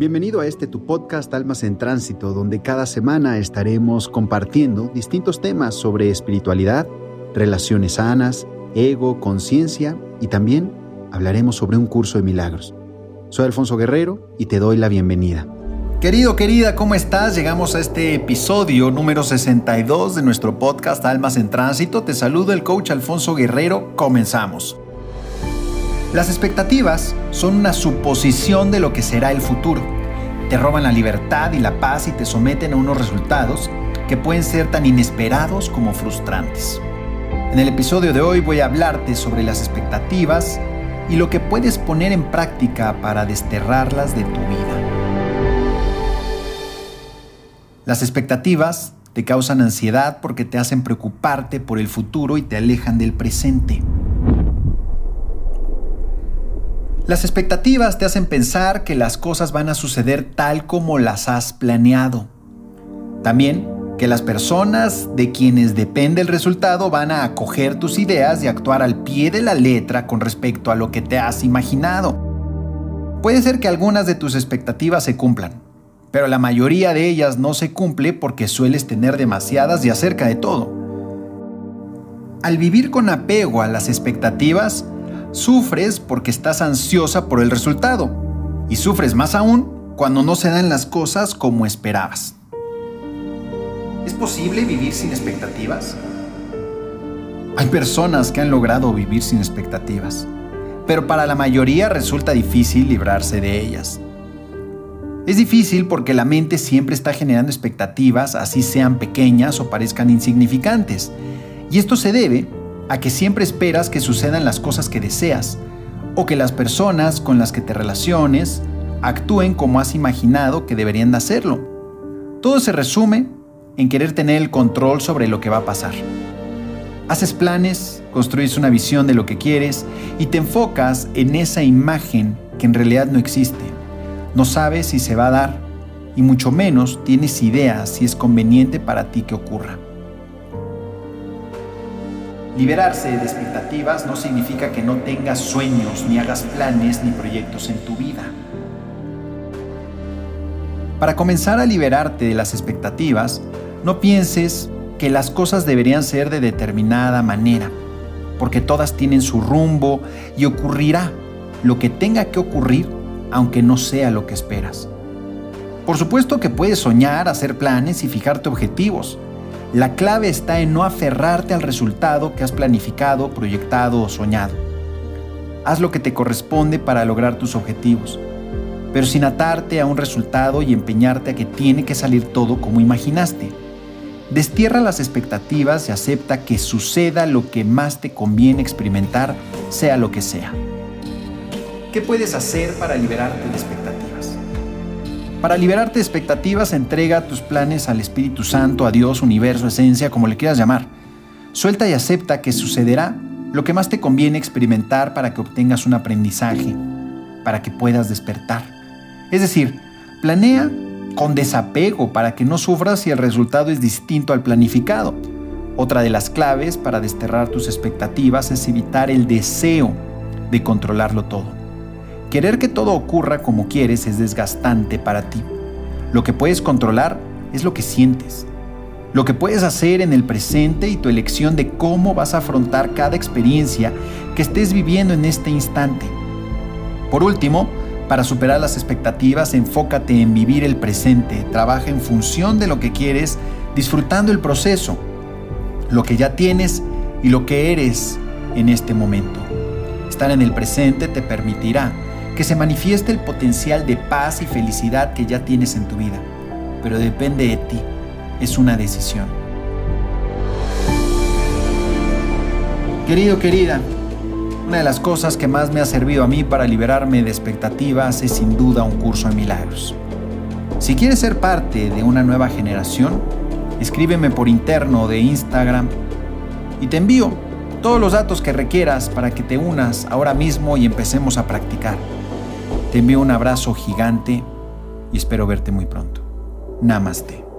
Bienvenido a este tu podcast Almas en Tránsito, donde cada semana estaremos compartiendo distintos temas sobre espiritualidad, relaciones sanas, ego, conciencia y también hablaremos sobre un curso de milagros. Soy Alfonso Guerrero y te doy la bienvenida. Querido, querida, ¿cómo estás? Llegamos a este episodio número 62 de nuestro podcast Almas en Tránsito. Te saludo el coach Alfonso Guerrero. Comenzamos. Las expectativas son una suposición de lo que será el futuro. Te roban la libertad y la paz y te someten a unos resultados que pueden ser tan inesperados como frustrantes. En el episodio de hoy voy a hablarte sobre las expectativas y lo que puedes poner en práctica para desterrarlas de tu vida. Las expectativas te causan ansiedad porque te hacen preocuparte por el futuro y te alejan del presente. Las expectativas te hacen pensar que las cosas van a suceder tal como las has planeado. También que las personas de quienes depende el resultado van a acoger tus ideas y actuar al pie de la letra con respecto a lo que te has imaginado. Puede ser que algunas de tus expectativas se cumplan, pero la mayoría de ellas no se cumple porque sueles tener demasiadas y acerca de todo. Al vivir con apego a las expectativas, Sufres porque estás ansiosa por el resultado y sufres más aún cuando no se dan las cosas como esperabas. ¿Es posible vivir sin expectativas? Hay personas que han logrado vivir sin expectativas, pero para la mayoría resulta difícil librarse de ellas. Es difícil porque la mente siempre está generando expectativas, así sean pequeñas o parezcan insignificantes, y esto se debe a que siempre esperas que sucedan las cosas que deseas, o que las personas con las que te relaciones actúen como has imaginado que deberían de hacerlo. Todo se resume en querer tener el control sobre lo que va a pasar. Haces planes, construyes una visión de lo que quieres y te enfocas en esa imagen que en realidad no existe. No sabes si se va a dar y mucho menos tienes idea si es conveniente para ti que ocurra. Liberarse de expectativas no significa que no tengas sueños, ni hagas planes, ni proyectos en tu vida. Para comenzar a liberarte de las expectativas, no pienses que las cosas deberían ser de determinada manera, porque todas tienen su rumbo y ocurrirá lo que tenga que ocurrir, aunque no sea lo que esperas. Por supuesto que puedes soñar, hacer planes y fijarte objetivos, la clave está en no aferrarte al resultado que has planificado, proyectado o soñado. Haz lo que te corresponde para lograr tus objetivos, pero sin atarte a un resultado y empeñarte a que tiene que salir todo como imaginaste. Destierra las expectativas y acepta que suceda lo que más te conviene experimentar, sea lo que sea. ¿Qué puedes hacer para liberarte de expectativas? Para liberarte de expectativas, entrega tus planes al Espíritu Santo, a Dios, universo, esencia, como le quieras llamar. Suelta y acepta que sucederá lo que más te conviene experimentar para que obtengas un aprendizaje, para que puedas despertar. Es decir, planea con desapego para que no sufras si el resultado es distinto al planificado. Otra de las claves para desterrar tus expectativas es evitar el deseo de controlarlo todo. Querer que todo ocurra como quieres es desgastante para ti. Lo que puedes controlar es lo que sientes. Lo que puedes hacer en el presente y tu elección de cómo vas a afrontar cada experiencia que estés viviendo en este instante. Por último, para superar las expectativas, enfócate en vivir el presente. Trabaja en función de lo que quieres, disfrutando el proceso, lo que ya tienes y lo que eres en este momento. Estar en el presente te permitirá que se manifieste el potencial de paz y felicidad que ya tienes en tu vida, pero depende de ti, es una decisión. Querido, querida, una de las cosas que más me ha servido a mí para liberarme de expectativas es sin duda un curso de milagros. Si quieres ser parte de una nueva generación, escríbeme por interno de Instagram y te envío todos los datos que requieras para que te unas ahora mismo y empecemos a practicar. Te envío un abrazo gigante y espero verte muy pronto. Namaste.